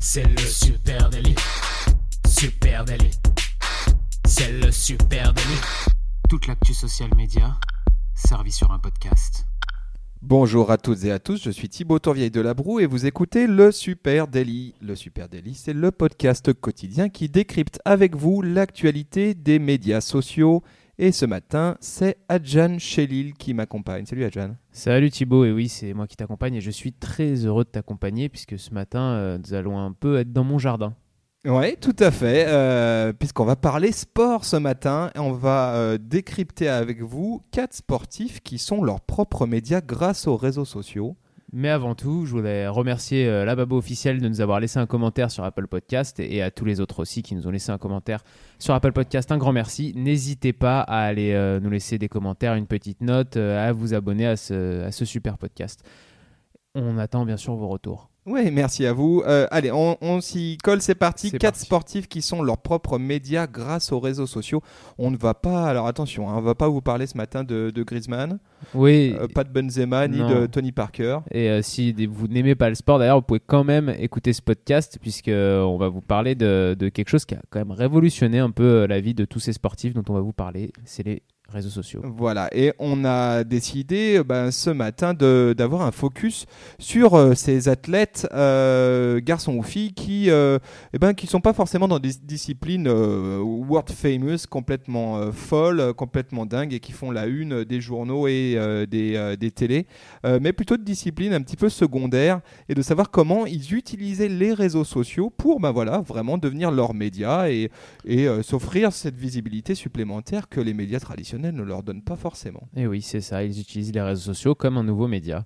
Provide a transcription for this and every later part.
C'est le super délit. Super délit. C'est le super délit. Toute l'actu social média servie sur un podcast. Bonjour à toutes et à tous, je suis Thibaut Tourvieille de Labroue et vous écoutez le Super Daily. Le Super Daily, c'est le podcast quotidien qui décrypte avec vous l'actualité des médias sociaux. Et ce matin, c'est Adjan Chelil qui m'accompagne. Salut Adjan. Salut Thibaut, et oui, c'est moi qui t'accompagne et je suis très heureux de t'accompagner puisque ce matin, euh, nous allons un peu être dans mon jardin. Oui, tout à fait, euh, puisqu'on va parler sport ce matin et on va euh, décrypter avec vous quatre sportifs qui sont leurs propres médias grâce aux réseaux sociaux. Mais avant tout, je voulais remercier euh, la officielle de nous avoir laissé un commentaire sur Apple Podcast et à tous les autres aussi qui nous ont laissé un commentaire sur Apple Podcast. Un grand merci. N'hésitez pas à aller euh, nous laisser des commentaires, une petite note, euh, à vous abonner à ce super podcast. On attend bien sûr vos retours. Oui, merci à vous. Euh, allez, on, on s'y colle, c'est parti. Quatre parti. sportifs qui sont leurs propres médias grâce aux réseaux sociaux. On ne va pas, alors attention, hein, on ne va pas vous parler ce matin de, de Griezmann, Oui, euh, pas de Benzema, ni de Tony Parker. Et euh, si vous n'aimez pas le sport, d'ailleurs, vous pouvez quand même écouter ce podcast puisque euh, on va vous parler de, de quelque chose qui a quand même révolutionné un peu la vie de tous ces sportifs dont on va vous parler. C'est les réseaux sociaux. Voilà, et on a décidé euh, ben, ce matin d'avoir un focus sur euh, ces athlètes, euh, garçons ou filles, qui euh, eh ben, sont pas forcément dans des disciplines world famous, complètement folles, complètement dingues, et qui font la une des journaux et des, des télés, mais plutôt de disciplines un petit peu secondaires, et de savoir comment ils utilisaient les réseaux sociaux pour ben, voilà, vraiment devenir leurs médias et, et s'offrir cette visibilité supplémentaire que les médias traditionnels ne leur donnent pas forcément. Et oui, c'est ça, ils utilisent les réseaux sociaux comme un nouveau média.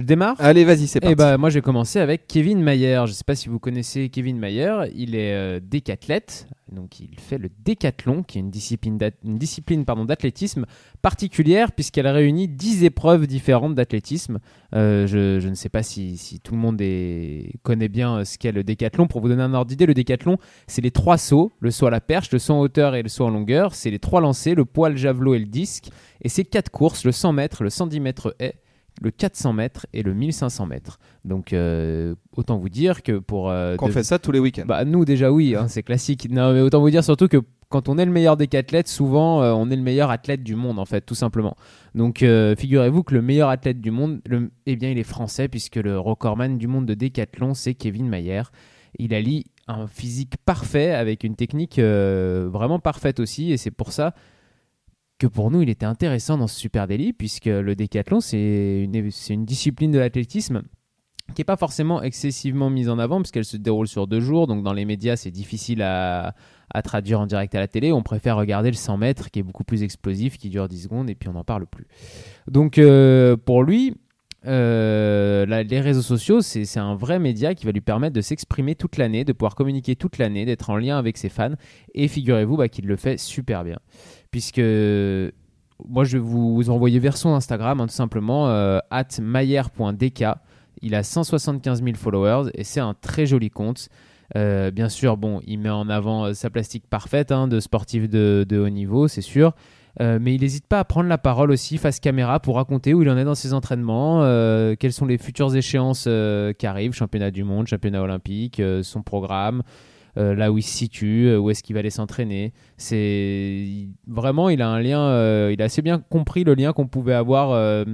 Je démarre Allez, vas-y, c'est parti. Eh ben, moi, j'ai commencé avec Kevin Mayer. Je ne sais pas si vous connaissez Kevin Mayer. Il est euh, décathlète. Donc, il fait le décathlon, qui est une discipline, une discipline pardon, d'athlétisme particulière, puisqu'elle réunit 10 épreuves différentes d'athlétisme. Euh, je, je ne sais pas si, si tout le monde est- connaît bien euh, ce qu'est le décathlon. Pour vous donner un ordre d'idée, le décathlon, c'est les trois sauts le saut à la perche, le saut en hauteur et le saut en longueur. C'est les trois lancers, le poids, le javelot et le disque. Et c'est quatre courses le 100 mètres, le 110 mètres haie le 400 mètres et le 1500 mètres. Donc euh, autant vous dire que pour... euh, Qu'on de- fait ça tous les week-ends. Bah nous déjà oui, hein, c'est classique. Non mais autant vous dire surtout que quand on est le meilleur décathlète, souvent euh, on est le meilleur athlète du monde en fait, tout simplement. Donc euh, figurez-vous que le meilleur athlète du monde, le- eh bien il est français puisque le recordman du monde de décathlon c'est Kevin Mayer. Il allie un physique parfait avec une technique vraiment parfaite aussi et c'est pour ça que pour nous il était intéressant dans ce Super Daily puisque le décathlon c'est une, discipline de l'athlétisme qui n'est pas forcément excessivement mise en avant puisqu'elle se déroule sur deux jours. Donc dans les médias, c'est difficile à, traduire en direct à la télé. On préfère regarder le 100 mètres qui est beaucoup plus explosif, qui dure 10 secondes et puis on n'en parle plus. Donc euh, pour lui, euh, les réseaux sociaux, c'est c'est un vrai média qui va lui permettre de s'exprimer toute l'année, de pouvoir communiquer toute l'année, d'être en lien avec ses fans. Et figurez-vous bah, qu'il le fait super bien. Puisque moi, je vais vous envoyer vers son Instagram, hein, tout simplement, euh, at. Il a 175 000 followers et c'est un très joli compte. Euh, bien sûr, bon, il met en avant euh, sa plastique parfaite hein, de sportif de, haut niveau, c'est sûr. Mais il n'hésite pas à prendre la parole aussi face caméra pour raconter où il en est dans ses entraînements, quelles sont les futures échéances qui arrivent, championnat du monde, championnat olympique, son programme, là où il se situe, euh, où est-ce qu'il va aller s'entraîner. C'est vraiment, il a un lien, euh, il a assez bien compris le lien qu'on pouvait avoir euh,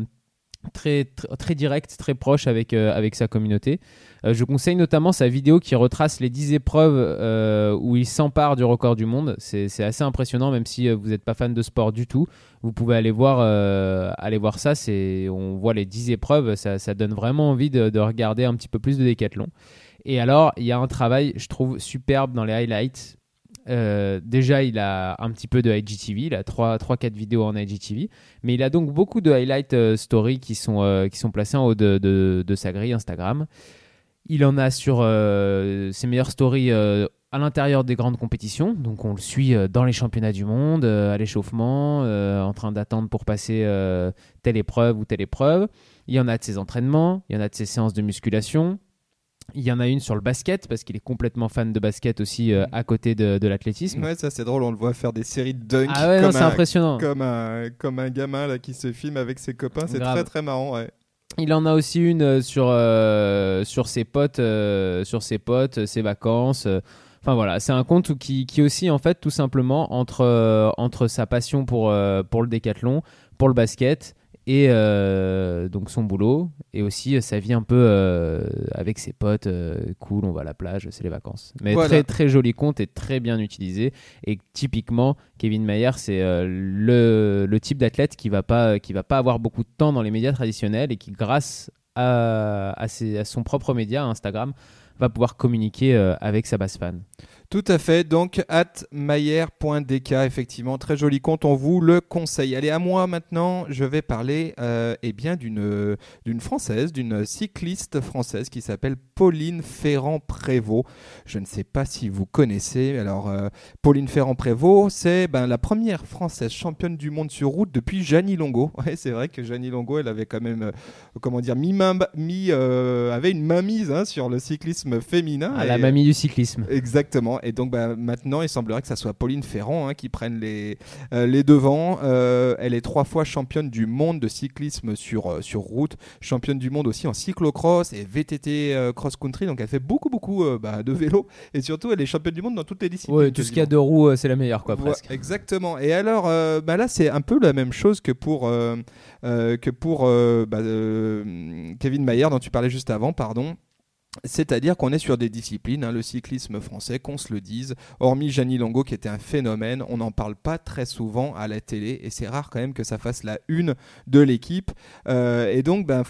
très, très direct, très proche avec euh, avec sa communauté. Euh, je conseille notamment sa vidéo qui retrace les 10 épreuves euh, où il s'empare du record du monde. C'est assez impressionnant, même si euh, vous n'êtes pas fan de sport du tout. Vous pouvez aller voir, euh, aller voir ça. On voit les 10 épreuves, ça, ça donne vraiment envie de regarder un petit peu plus de décathlon. Et alors, il y a un travail, je trouve, superbe dans les highlights. Euh, déjà, il a un petit peu de IGTV, il a 3-4 vidéos en IGTV, mais il a donc beaucoup de highlight euh, story qui sont, euh, qui sont placés en haut de, de- sa grille Instagram. Il en a sur euh, ses meilleures stories à l'intérieur des grandes compétitions, donc on le suit dans les championnats du monde, à l'échauffement, en train d'attendre pour passer telle épreuve ou telle épreuve. Il y en a de ses entraînements, il y en a de ses séances de musculation. Il y en a une sur le basket, parce qu'il est complètement fan de basket aussi euh, à côté de, de l'athlétisme. Ouais, ça c'est drôle, on le voit faire des séries de dunk Ah ouais, c'est un, impressionnant. comme, un, comme un gamin là, qui se filme avec ses copains, c'est très très marrant. Ouais. Il en a aussi une euh, sur, euh, sur ses potes, euh, sur ses potes, ses vacances. Enfin voilà, c'est un compte qui, qui aussi en fait tout simplement entre, entre sa passion pour, pour le décathlon, pour le basket et euh, donc son boulot et aussi euh, sa vie un peu euh, avec ses potes cool, on va à la plage, c'est les vacances. Mais Voilà. très très joli compte et très bien utilisé et typiquement Kevin Mayer c'est le, le type d'athlète qui va pas qui va pas avoir beaucoup de temps dans les médias traditionnels et qui grâce à, à, ses- à son propre média Instagram va pouvoir communiquer euh, avec sa base fan. Tout à fait, donc at mayer.dk, effectivement, très joli compte, on vous le conseille. Allez, à moi maintenant, je vais parler euh, eh bien d'une d'une française, d'une cycliste française qui s'appelle Pauline Ferrand-Prévôt. Je ne sais pas si vous connaissez. Alors, euh, Pauline Ferrand-Prévôt, c'est ben, la première française championne du monde sur route depuis Jeannie Longo. C'est vrai que Jeannie Longo, elle avait quand même, comment dire, euh, avait une mainmise hein, sur le cyclisme féminin. À la mamie du cyclisme. Exactement. Et donc bah, maintenant, il semblerait que ça soit Pauline Ferrand hein, qui prenne les, euh, les devants. Euh, elle est trois fois championne du monde de cyclisme sur, euh, sur route, championne du monde aussi en cyclocross et VTT cross-country. Donc elle fait beaucoup, beaucoup bah, de vélo. Et surtout, elle est championne du monde dans toutes les disciplines. Ouais, tout ce qu'il y a de roues, c'est la meilleure, quoi, presque. exactement. Et alors, bah là, c'est un peu la même chose que pour, que pour Kevin Mayer, dont tu parlais juste avant, pardon. C'est-à-dire qu'on est sur des disciplines, hein, le cyclisme français, qu'on se le dise, hormis Gianni Longo qui était un phénomène, on n'en parle pas très souvent à la télé et c'est rare quand même que ça fasse la une de l'équipe. Euh, et donc ben,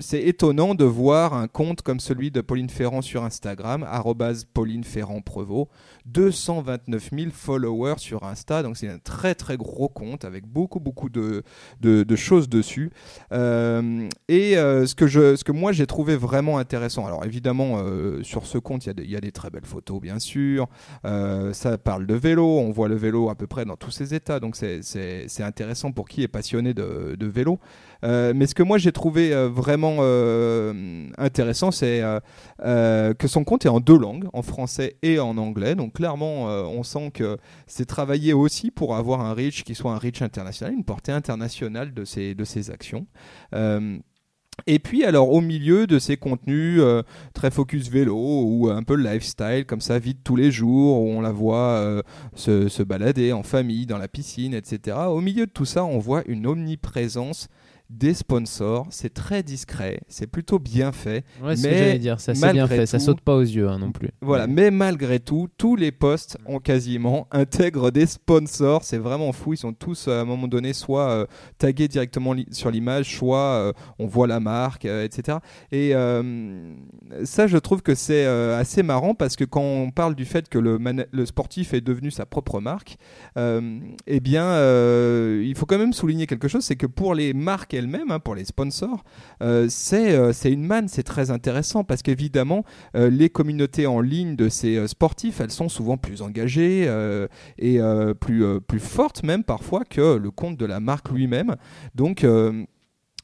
c'est étonnant de voir un compte comme celui de Pauline Ferrand sur Instagram, Pauline Ferrand Prevot, 229 000 followers sur Insta, donc c'est un très très gros compte avec beaucoup beaucoup de, de, de choses dessus. Euh, et euh, ce, que je, ce que moi j'ai trouvé vraiment intéressant, alors évidemment euh, sur ce compte il y a des- très belles photos bien sûr, Euh, ça parle de vélo, on voit le vélo à peu près dans tous ses états, donc c'est- intéressant pour qui est passionné de, vélo. Euh, mais ce que moi j'ai trouvé vraiment intéressant, c'est que son compte est en deux langues, en français et en anglais. Donc clairement, on sent que c'est travaillé aussi pour avoir un reach qui soit un reach international, une portée internationale de ses actions. Et puis alors au milieu de ces contenus euh, très focus vélo ou un peu le lifestyle comme ça, vie de tous les jours, où on la voit euh, se, se balader en famille, dans la piscine, etc. Au milieu de tout ça, on voit une omniprésence des sponsors. C'est très discret, c'est plutôt bien fait. Ouais, Mais que j'allais dire, ça bien fait, ça tout- saute pas aux yeux hein, non plus. Voilà, mais malgré tout, tous les posts ont quasiment intègrent des sponsors. C'est vraiment fou. Ils sont tous euh, à un moment donné soit euh, tagués directement li- sur l'image, soit euh, on voit la marque, euh, etc. Et ça, je trouve que c'est assez marrant parce que quand on parle du fait que le, le sportif est devenu sa propre marque, eh bien, il faut quand même souligner quelque chose, c'est que pour les marques elles-mêmes, hein, pour les sponsors, euh, c'est euh, c'est une manne, c'est très intéressant parce qu'évidemment, euh, les communautés en ligne de ces sportifs, elles sont souvent plus engagées et plus, plus fortes même parfois que le compte de la marque lui-même. Donc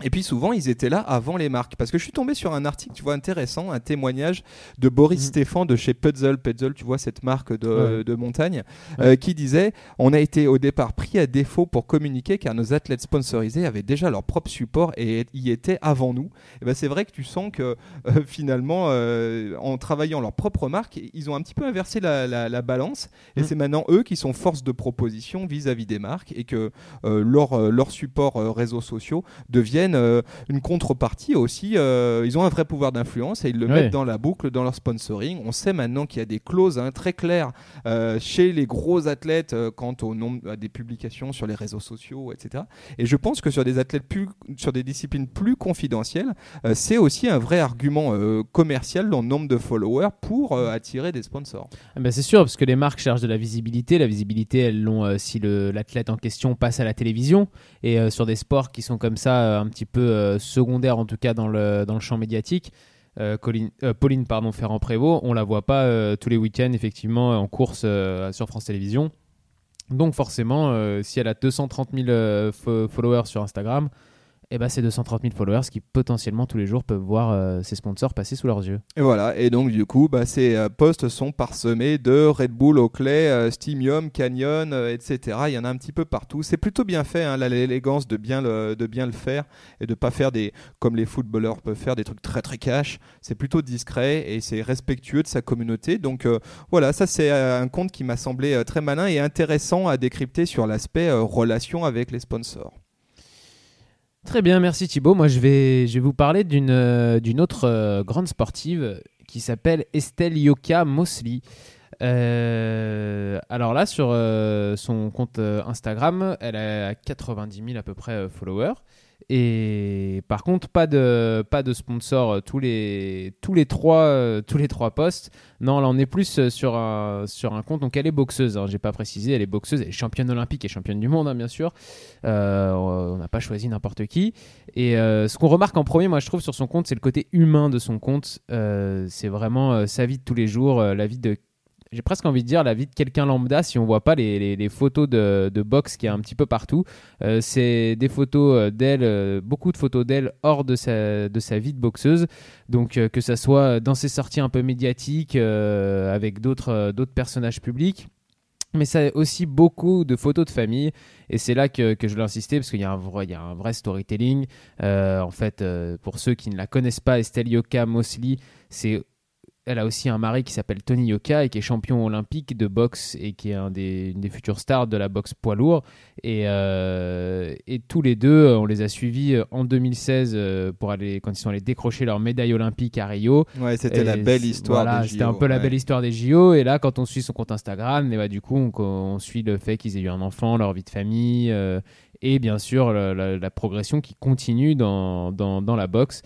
et puis souvent, ils étaient là avant les marques. Parce que je suis tombé sur un article, tu vois, intéressant, un témoignage de Boris Mhm. Stéphane de chez Puzzle. Puzzle, tu vois, cette marque de, Ouais. de montagne, Ouais. euh, qui disait On a été au départ pris à défaut pour communiquer car nos athlètes sponsorisés avaient déjà leur propre support et y étaient avant nous. Et ben, c'est vrai que tu sens que euh, finalement, euh, en travaillant leur propre marque, ils ont un petit peu inversé la, la- la balance. Et Mhm. c'est maintenant eux qui sont force de proposition vis-à-vis des marques et que leur, leur support réseaux sociaux deviennent euh, une contrepartie aussi. euh, ils ont un vrai pouvoir d'influence et ils le mettent dans la boucle, dans leur sponsoring. On sait maintenant qu'il y a des clauses hein, très claires euh, chez les gros athlètes quant au nombre à des publications sur les réseaux sociaux, etc. Et je pense que sur des athlètes plus, sur des disciplines plus confidentielles, c'est aussi un vrai argument commercial dans le nombre de followers pour attirer des sponsors. Ah bah, c'est sûr, parce que les marques cherchent de la visibilité. La visibilité, elles l'ont euh, si l'athlète en question passe à la télévision. Et euh, sur des sports qui sont comme ça, euh, petit peu euh, secondaires, en tout cas dans le, champ médiatique, euh, euh, Pauline pardon, Ferrand-Prévot, on la voit pas tous les week-ends, effectivement, en course sur France Télévisions. Donc forcément, si elle a 230 000 euh, fo- followers sur Instagram, Et bah, c'est 230 000 followers qui potentiellement tous les jours peuvent voir euh, ces sponsors passer sous leurs yeux. Et voilà, et donc du coup, bah, ces euh, posts sont parsemés de Red Bull, Oakley, euh, Steamium, Canyon, euh, etc. Il y en a un petit peu partout. C'est plutôt bien fait, hein, l'élégance de bien, le, de bien le faire et de pas faire des, comme les footballeurs peuvent faire, des trucs très très cash. C'est plutôt discret et c'est respectueux de sa communauté. Donc euh, voilà, ça c'est un compte qui m'a semblé très malin et intéressant à décrypter sur l'aspect relation avec les sponsors. Très bien, merci Thibaut. Moi, je vais, je vais vous parler d'une euh, autre euh, grande sportive qui s'appelle Estelle Yoka Mosley. Euh, alors là, sur son compte Instagram, elle a 90 000 à peu près followers. Et par contre, pas de, pas de sponsor euh, tous les, tous les trois, euh, tous les trois posts. Non, là, on est plus euh, sur un, sur un compte. Donc, elle est boxeuse. Hein, J'ai pas précisé. Elle est boxeuse. Elle est championne olympique et championne du monde, hein, bien sûr. On n'a pas choisi n'importe qui. Et ce qu'on remarque en premier, moi, je trouve sur son compte, c'est le côté humain de son compte. C'est vraiment sa vie de tous les jours, la vie de j'ai presque envie de dire la vie de quelqu'un lambda si on voit pas les, photos de, de boxe qui est un petit peu partout. Euh, c'est des photos euh, d'elle, euh, beaucoup de photos d'elle hors de sa, vie de boxeuse. Donc que ça soit dans ses sorties un peu médiatiques avec d'autres personnages publics. Mais ça aussi beaucoup de photos de famille et c'est là que, que je insister parce qu'il y a un vrai, a storytelling. En fait, pour ceux qui ne la connaissent pas, Estelle Yoka Mosley, c'est elle a aussi un mari qui s'appelle Tony Yoka et qui est champion olympique de boxe et qui est un des, une des futures stars de la boxe poids lourd. Et, euh, et tous les deux, on les a suivis en 2016 euh, pour aller, quand ils sont allés décrocher leur médaille olympique à Rio. Ouais, c'était la belle histoire. Voilà, des c'était JO, un peu la belle histoire des JO. Et là, quand on suit son compte Instagram, et bah, du coup, on, on suit le fait qu'ils aient eu un enfant, leur vie de famille, euh, et bien sûr la, la- la progression qui continue dans, dans, dans la boxe.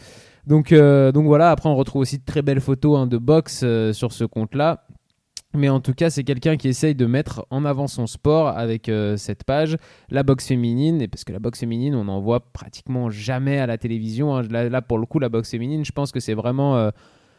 Donc, euh, donc voilà, après, on retrouve aussi de très belles photos hein, de boxe euh, sur ce compte-là. Mais en tout cas, c'est quelqu'un qui essaye de mettre en avant son sport avec euh, cette page, la boxe féminine, et parce que la boxe féminine, on n'en voit pratiquement jamais à la télévision. hein. Là, là, pour le coup, la boxe féminine, je pense que c'est vraiment,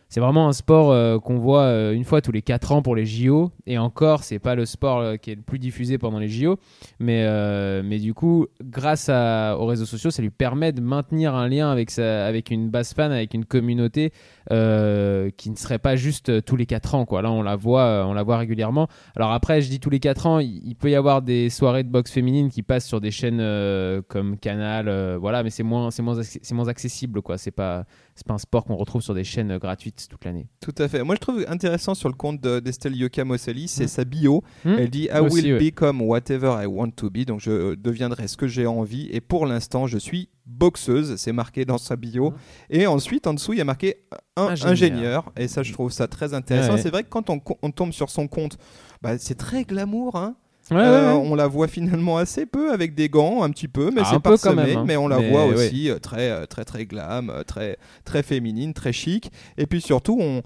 c'est vraiment un sport euh, qu'on voit euh, une fois tous les 4 ans pour les JO. Et encore, c'est pas le sport euh, qui est le plus diffusé pendant les JO. Mais, euh, mais du coup, grâce à- aux réseaux sociaux, ça lui permet de maintenir un lien avec, sa, avec une base fan, avec une communauté euh, qui ne serait pas juste euh, tous les 4 ans. Quoi. Là, on la, voit, euh, on la voit régulièrement. Alors après, je dis tous les 4 ans, il, il peut y avoir des soirées de boxe féminine qui passent sur des chaînes euh, comme Canal, voilà, mais c'est moins, c'est moins, c'est moins accessible. quoi. C'est pas, c'est pas un sport qu'on retrouve sur des chaînes gratuites toute l'année. Tout à fait. Moi, je trouve intéressant sur le compte de- d'Estelle Yoka Mosseli, c'est Mm. sa bio. Hmm Elle dit I aussi, will ouais. become whatever I want to be. Donc, je deviendrai ce que j'ai envie. Et pour l'instant, je suis boxeuse. C'est marqué dans sa bio. Mhm. Et ensuite, en dessous, il y a marqué un Ingénieur. ingénieur. Et ça, je trouve ça très intéressant. Ouais. C'est vrai que quand on, tombe sur son compte, bah, c'est très glamour. Hein. Ouais, Euh, ouais, ouais. On la voit finalement assez peu avec des gants, un petit peu, mais Ah, c'est quand parsemé. même, hein. Mais on la Mais voit ouais. aussi euh, très, euh, très, très glam, très, très féminine, très chic. Et puis surtout, on,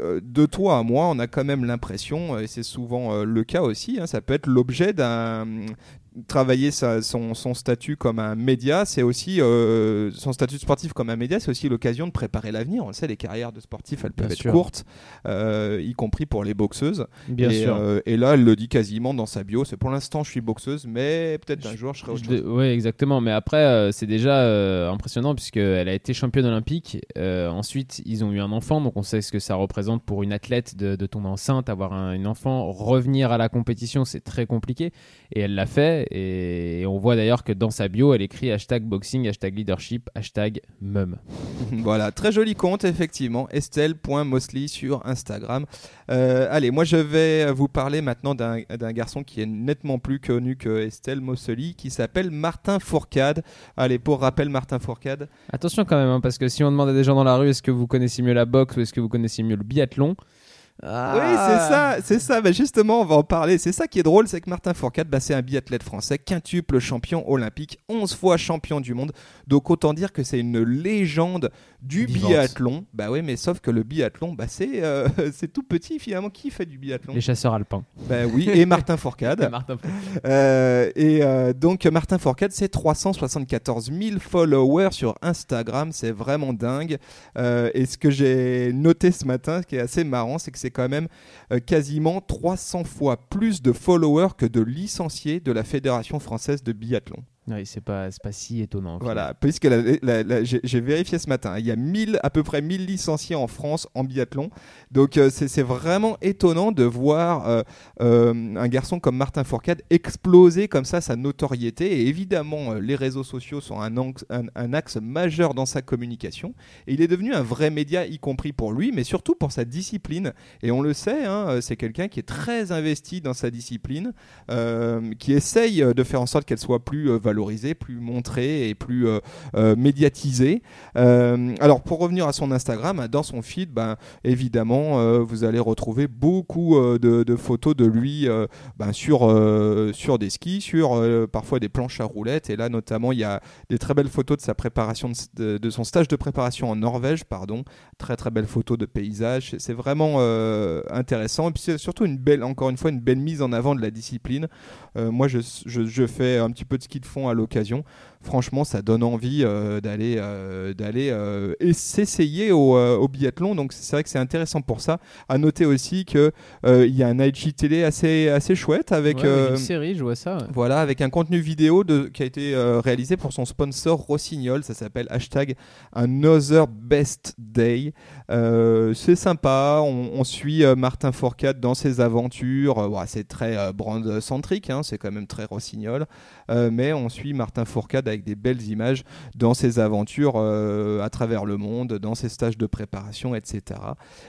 euh, de toi à moi, on a quand même l'impression, et c'est souvent euh, le cas aussi, hein, ça peut être l'objet d'un travailler sa- son, son statut comme un média, c'est aussi euh, son statut sportif comme un média, c'est aussi l'occasion de préparer l'avenir. On le sait, les carrières de sportifs, elles peuvent Bien être sûr. courtes, euh, y compris pour les boxeuses. Bien et, sûr. euh, et là, elle le dit quasiment dans sa bio. C'est pour l'instant, je suis boxeuse, mais peut-être un jour, je serai autre chose. Oui, exactement. Mais après, c'est déjà impressionnant puisqu'elle a été championne olympique. Ensuite, ils ont eu un enfant, donc on sait ce que ça représente pour une athlète de, de tomber enceinte, avoir un, une enfant, revenir à la compétition, c'est très compliqué. Et elle l'a fait. Et, et on voit d'ailleurs que dans sa bio, elle écrit hashtag boxing, hashtag leadership, hashtag mum. voilà, très joli compte, effectivement. Estelle.mosley sur Instagram. Euh, allez, moi, je vais vous parler maintenant d'un d'un garçon qui est nettement plus connu que Estelle Mosley, qui s'appelle Martin Fourcade. Allez, pour rappel, Martin Fourcade. Attention quand même, hein, parce que si on demande à des gens dans la rue est-ce que vous connaissez mieux la boxe ou est-ce que vous connaissez mieux le biathlon Oui, Ah. c'est ça, c'est ça. Bah, justement, on va en parler. C'est ça qui est drôle, c'est que Martin Fourcade, bah, c'est un biathlète français, quintuple champion olympique, 11 fois champion du monde. Donc autant dire que c'est une légende du Vivante. biathlon. Bah oui, mais sauf que le biathlon, bah, c'est euh, c'est tout petit finalement. Qui fait du biathlon? Les chasseurs alpins. Bah oui, et Martin Fourcade. Martin Euh, et euh, donc Martin Fourcade, c'est 374 000 followers sur Instagram, c'est vraiment dingue. Et ce que j'ai noté ce matin, ce qui est assez marrant, c'est que c'est quand même quasiment 300 fois plus de followers que de licenciés de la Fédération française de biathlon. Oui, c'est pas, pas si étonnant. Voilà, puisque j'ai vérifié ce matin, il y a 1000, à peu près 1000 licenciés en France en biathlon. Donc euh, c'est vraiment étonnant de voir euh, euh, un garçon comme Martin Fourcade exploser comme ça sa notoriété. Et évidemment, les réseaux sociaux sont un, axe- un- un axe majeur dans sa communication. Et il est devenu un vrai média, y compris pour lui, mais surtout pour sa discipline. Et on le sait, hein, c'est quelqu'un qui est très investi dans sa discipline, qui essaye de faire en sorte qu'elle soit plus euh, valorisée, plus montrée et plus euh, euh, médiatisée. Euh, alors pour revenir à son Instagram, dans son feed, ben, évidemment, vous allez retrouver beaucoup de, photos de lui ben, sur, sur des skis, sur parfois des planches à roulettes. Et là, notamment, il y a des très belles photos de sa préparation, de, son stage de préparation en Norvège, pardon. Très très belles photos de paysages. C'est- vraiment intéressant. Et puis c'est surtout une belle, encore une fois, une belle mise en avant de la discipline. Moi, je fais un petit peu de ski de fond à l'occasion. Franchement, ça donne envie euh, d'aller euh, d'aller euh, et s'essayer au, au biathlon. Donc c'est vrai que c'est intéressant pour ça. À noter aussi que il y a un IGTV assez assez chouette avec Ouais, une série, je vois ça. ouais. voilà, avec un contenu vidéo de, qui a été réalisé pour son sponsor Rossignol. Ça s'appelle hashtag Another Best Day. C'est sympa. On, on suit Martin Fourcade dans ses aventures. C'est très brand centrique. hein, c'est quand même très Rossignol. Mais on suit Martin Fourcade avec des belles images dans ses aventures euh, à travers le monde, dans ses stages de préparation, etc.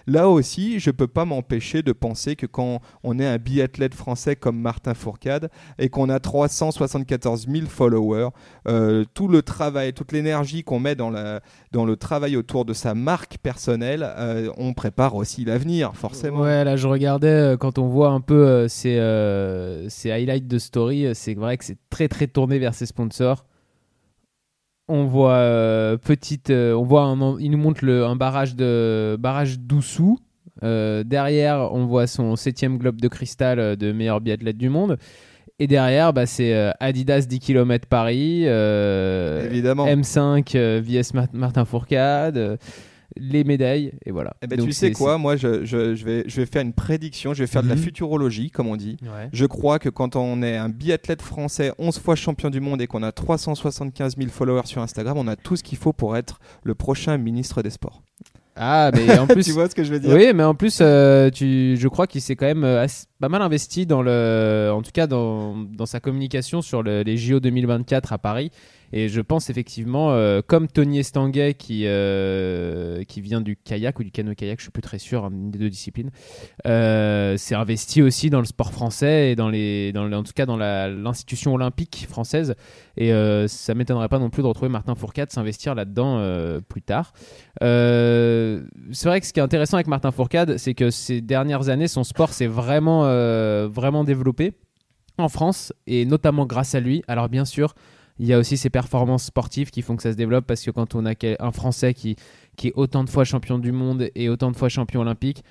Là aussi, je peux pas m'empêcher de penser que quand on est un biathlète français comme Martin Fourcade et qu'on a 374 000 followers, euh, tout le travail, toute l'énergie qu'on met dans, la, dans le travail autour de sa marque personnelle, euh, on prépare aussi l'avenir, forcément. Ouais, là je regardais quand on voit un peu ces, ces highlights de story, c'est vrai que c'est très très tourné vers ses sponsors. On voit euh, petite, euh, on voit un, il nous montre le, un barrage de barrage d'Oussou. Euh, derrière, on voit son septième globe de cristal de meilleur biathlète du monde. Et derrière, bah, c'est Adidas 10 km Paris, Évidemment. M5 euh, VS Mar- Martin Fourcade, les médailles, et voilà. Eh ben, Donc tu sais quoi, moi je, je- je vais, je vais faire une prédiction, je vais faire de la Mhm. futurologie, comme on dit. Ouais. Je crois que quand on est un biathlète français, 11 fois champion du monde et qu'on a 375 000 followers sur Instagram, on a tout ce qu'il faut pour être le prochain ministre des Sports. Ah, mais en plus, tu vois ce que je veux dire? Oui, mais en plus, euh, tu, je crois qu'il s'est quand même euh, pas mal investi dans le, en tout cas dans, dans sa communication sur le- les JO 2024 à Paris. Et je pense effectivement, euh, comme Tony Estanguet qui, euh, qui vient du kayak ou du canoë-kayak, je suis plus très sûr, hein, une des deux disciplines, euh, s'est investi aussi dans le sport français et dans les, dans en tout cas dans l'institution olympique française. Et euh, ça m'étonnerait pas non plus de retrouver Martin Fourcade s'investir là-dedans plus tard. C'est vrai que ce qui est intéressant avec Martin Fourcade, c'est que ces dernières années, son sport s'est vraiment, vraiment développé en France et notamment grâce à lui. Alors bien sûr, il y a aussi ses performances sportives qui font que ça se développe parce que quand on a un Français qui est autant de fois champion du monde et autant de fois champion olympique,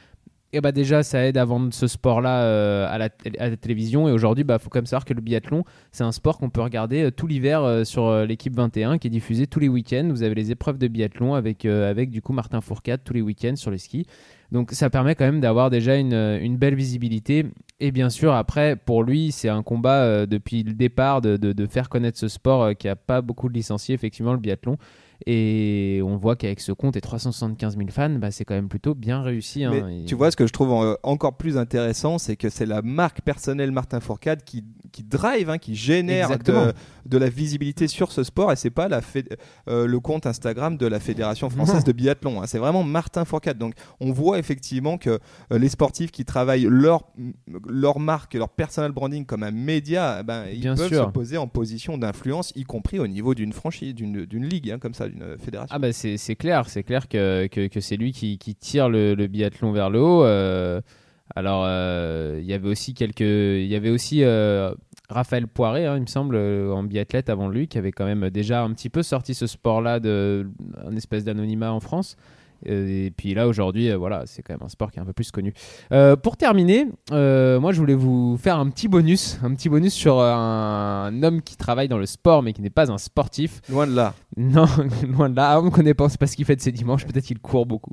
et bah déjà ça aide à vendre ce sport-là euh, à, la, télévision. Et aujourd'hui bah faut quand même savoir que le biathlon c'est un sport qu'on peut regarder euh, tout l'hiver euh, sur l'équipe 21 qui est diffusé tous les week-ends. Vous avez les épreuves de biathlon avec, du coup Martin Fourcade tous les week-ends sur les skis. Donc ça permet quand même d'avoir déjà une, belle visibilité. Et bien sûr après pour lui c'est un combat depuis le départ de, faire connaître ce sport qui a pas beaucoup de licenciés effectivement le biathlon et on voit qu'avec ce compte et 375 000 fans bah, c'est quand même plutôt bien réussi hein. Mais Et- tu vois, ce que je trouve euh, encore plus intéressant, c'est que c'est la marque personnelle Martin Fourcade qui, qui drive, hein, qui génère de, de la visibilité sur ce sport et c'est pas la euh, le compte Instagram de la Fédération française Non. de biathlon. hein. C'est vraiment Martin Fourcade. Donc on voit effectivement que euh, les sportifs qui travaillent leur, leur marque, leur personal branding comme un média, eh ben, ils Bien peuvent sûr. se poser en position d'influence, y compris au niveau d'une franchise, d'une d'une ligue, comme ça, Ah bah c'est clair, c'est clair que, que, c'est lui qui, tire le, biathlon vers le haut. euh, alors euh, il y avait aussi quelques, il y avait aussi euh, Raphaël Poiré, hein, il me semble, en biathlète avant lui, qui avait quand même déjà un petit peu sorti ce sport-là de un espèce d'anonymat en France. Euh, Et puis là aujourd'hui, euh, voilà, c'est quand même un sport qui est un peu plus connu. Euh, pour terminer, moi je voulais vous faire un petit bonus, un petit bonus sur un homme qui travaille dans le sport mais qui n'est pas un sportif. Loin de là. Non, loin de là. On ne connaît pas, ce qu'il fait de ses dimanches. Peut-être qu'il court beaucoup.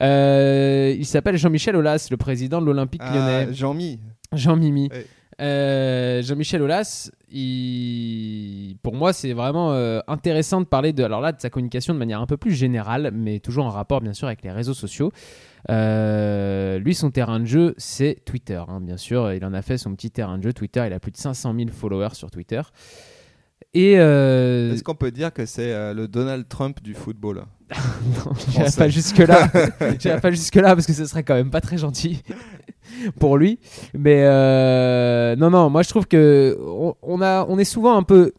Il s'appelle Jean-Michel Aulas, le président de l'Olympique Ah, lyonnais. Jean-Mi. Jean-Mimi. Ouais. Euh, Jean-Michel Aulas, il... pour moi, c'est vraiment euh, intéressant de parler de, alors là, de sa communication de manière un peu plus générale, mais toujours en rapport, bien sûr, avec les réseaux sociaux. Euh, lui, son terrain de jeu, c'est Twitter, hein, bien sûr. Il en a fait son petit terrain de jeu. Twitter, il a plus de 500 000 followers sur Twitter. Et euh, Est-ce qu'on peut dire que c'est euh, le Donald Trump du football? Non, j'irai pas jusque là. pas jusque là parce que ce serait quand même pas très gentil pour lui. Mais euh, non, non, moi je trouve que on, on a, on est souvent un peu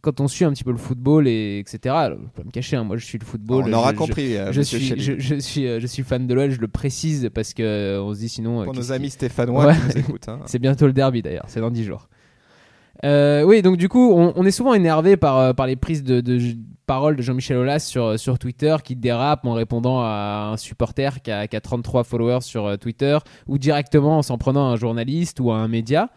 quand on suit un petit peu le football et etc. alors, je peux me cacher, hein, moi je suis le football. On aura je- compris. euh, Je, suis, je, je suis, euh, je suis fan de l'OL, je le précise parce que euh, on se dit sinon. euh, Pour nos amis stéphanois Ouais. qui nous écoutent. hein. c'est bientôt le derby d'ailleurs, c'est dans 10 jours. Euh, oui, donc du coup, on, est souvent énervé par, euh, par les prises de, de parole de Jean-Michel Aulas sur, sur Twitter qui dérape en répondant à un supporter qui a, qui a 33 followers sur euh, Twitter ou directement en s'en prenant à un journaliste ou à un média.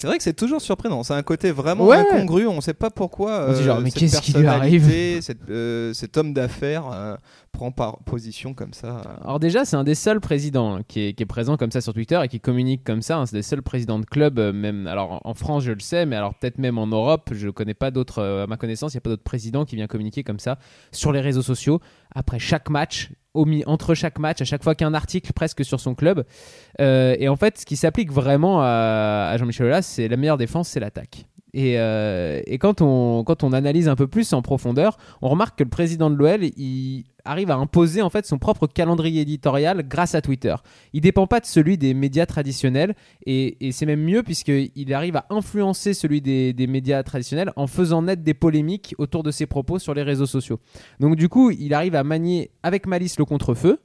C'est vrai que c'est toujours surprenant. C'est un côté vraiment Ouais. incongru. On ne sait pas pourquoi. On se dit genre, euh, mais qu'est-ce qui lui cette, euh, cet homme d'affaires euh, prend par position comme ça. Alors déjà, c'est un des seuls présidents hein, qui est, qui est présent comme ça sur Twitter et qui communique comme ça. hein. C'est des seuls présidents de club, euh, même. Alors en- France, je le sais, mais alors peut-être même en Europe, je connais pas d'autres. euh, à ma connaissance, il n'y a pas d'autres présidents qui vient communiquer comme ça sur les réseaux sociaux après chaque match. Au entre chaque match, à chaque fois qu'il y a un article presque sur son club. Euh, et en fait, ce qui s'applique vraiment à, à Jean-Michel Aulas, c'est la meilleure défense, c'est l'attaque. Et, euh, et quand, on, quand on analyse un peu plus en profondeur, on remarque que le président de l'OL, arrive à imposer en fait son propre calendrier éditorial grâce à Twitter. Il dépend pas de celui des médias traditionnels et, et c'est même mieux puisqu'il arrive à influencer celui des, des médias traditionnels en faisant naître des polémiques autour de ses propos sur les réseaux sociaux. Donc du coup, il arrive à manier avec malice le contre-feu.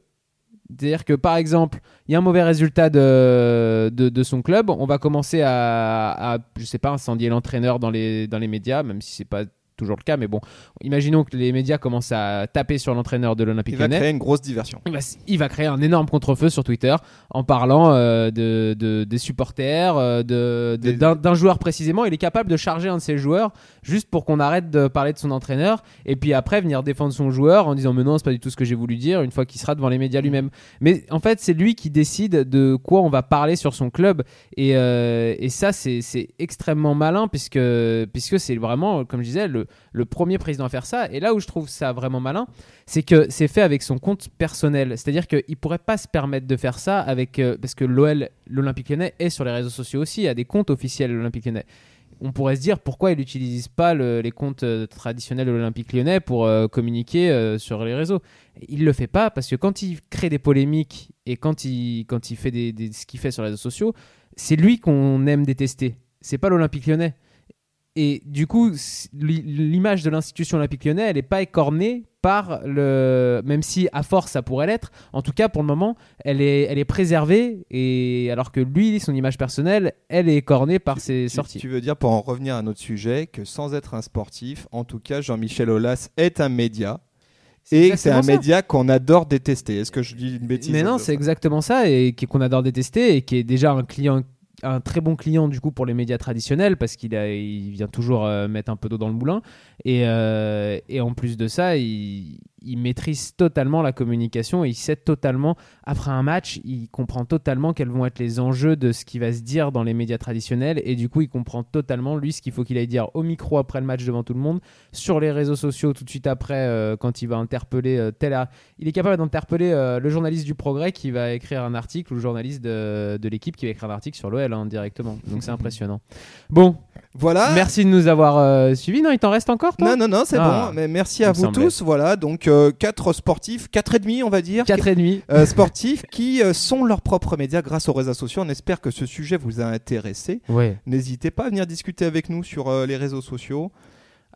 C'est-à-dire que par exemple, il y a un mauvais résultat de, son club, on va commencer à, à, je sais pas, incendier l'entraîneur dans les, dans les médias, même si c'est pas toujours le cas, mais bon, imaginons que les médias commencent à taper sur l'entraîneur de l'Olympique Il va Lyonnais. créer une grosse diversion. Il va, il va créer un énorme contre-feu sur Twitter en parlant euh, de, de- des supporters, euh, de, de- Des- d'un, d'un joueur précisément. Il est capable de charger un de ses joueurs juste pour qu'on arrête de parler de son entraîneur et puis après venir défendre son joueur en disant mais non c'est pas du tout ce que j'ai voulu dire une fois qu'il sera devant les médias lui-même. Mais en fait c'est lui qui décide de quoi on va parler sur son club et, euh, et ça c'est, c'est extrêmement malin puisque, puisque c'est vraiment comme je disais le, le premier président à faire ça. Et là où je trouve ça vraiment malin c'est que c'est fait avec son compte personnel. C'est-à-dire qu'il pourrait pas se permettre de faire ça avec euh, parce que l'OL, l'Olympique Lyonnais est sur les réseaux sociaux aussi, il a des comptes officiels de l'Olympique Lyonnais. On pourrait se dire pourquoi il n'utilise pas le- les comptes euh, traditionnels de l'Olympique Lyonnais pour euh, communiquer sur les réseaux. Il le fait pas parce que quand il crée des polémiques et quand il quand il fait des, des- ce qu'il fait sur les réseaux sociaux, c'est lui qu'on aime détester. C'est pas l'Olympique Lyonnais. Et du coup, l'image de l'institution olympique lyonnais, elle n'est pas écornée par le. Même si à force ça pourrait l'être, en tout cas pour le moment, elle est, elle est préservée. Et alors que lui, son image personnelle, elle est écornée par ses Tu- sorties. Tu veux dire, pour en revenir à notre sujet, que sans être un sportif, en tout cas, Jean-Michel Aulas est un média. Et c'est un ça. média qu'on adore détester. Est-ce que je dis une bêtise Mais non, c'est exactement ça, et qu'on adore détester, et qui est déjà un client, un très bon client du coup pour les médias traditionnels, parce qu'il vient toujours euh, mettre un peu d'eau dans le moulin, et, euh, et en plus de ça, il, il maîtrise totalement la communication, et il sait totalement, après un match, il comprend totalement quels vont être les enjeux de ce qui va se dire dans les médias traditionnels, et du coup, il comprend totalement, lui, ce qu'il faut qu'il aille dire au micro après le match devant tout le monde, sur les réseaux sociaux tout de suite après, euh, quand il va interpeller euh, tel a- il est capable d'interpeller euh, le journaliste du Progrès qui va écrire un article ou le journaliste de, de l'équipe qui va écrire un article sur l'OL hein, directement. Donc c'est impressionnant. Bon, Voilà. merci de nous avoir euh, suivis. Non, il t'en reste encore toi? Non, non, non, c'est Ah, bon. Mais merci à vous semblait. tous. Voilà, donc 4 sportifs, 4 et demi, on va dire. 4 et demi. euh, sportifs qui euh, sont leurs propres médias grâce aux réseaux sociaux. On espère que ce sujet vous a intéressé. Ouais. N'hésitez pas à venir discuter avec nous sur euh, les réseaux sociaux.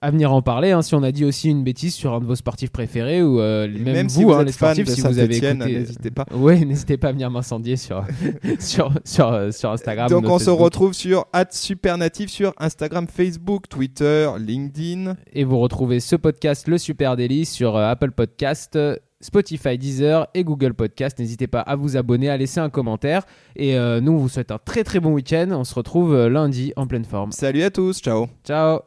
À venir en parler. hein, si on a dit aussi une bêtise sur un de vos sportifs préférés ou euh, même, même vous, si vous hein, êtes les sportifs, si vous avez écouté. n'hésitez pas. Ouais, n'hésitez pas à venir m'incendier sur, sur, sur, euh, sur Instagram. Donc on se retrouve sur @supernatif sur Instagram, Facebook, Twitter, LinkedIn. Et vous retrouvez ce podcast, Le Super Daily, sur euh, Apple Podcast, euh, Spotify, Deezer et Google Podcast. N'hésitez pas à vous abonner, à laisser un commentaire. Et euh, nous, on vous souhaite un très très bon week-end. On se retrouve euh, lundi en pleine forme. Salut à tous, ciao. Ciao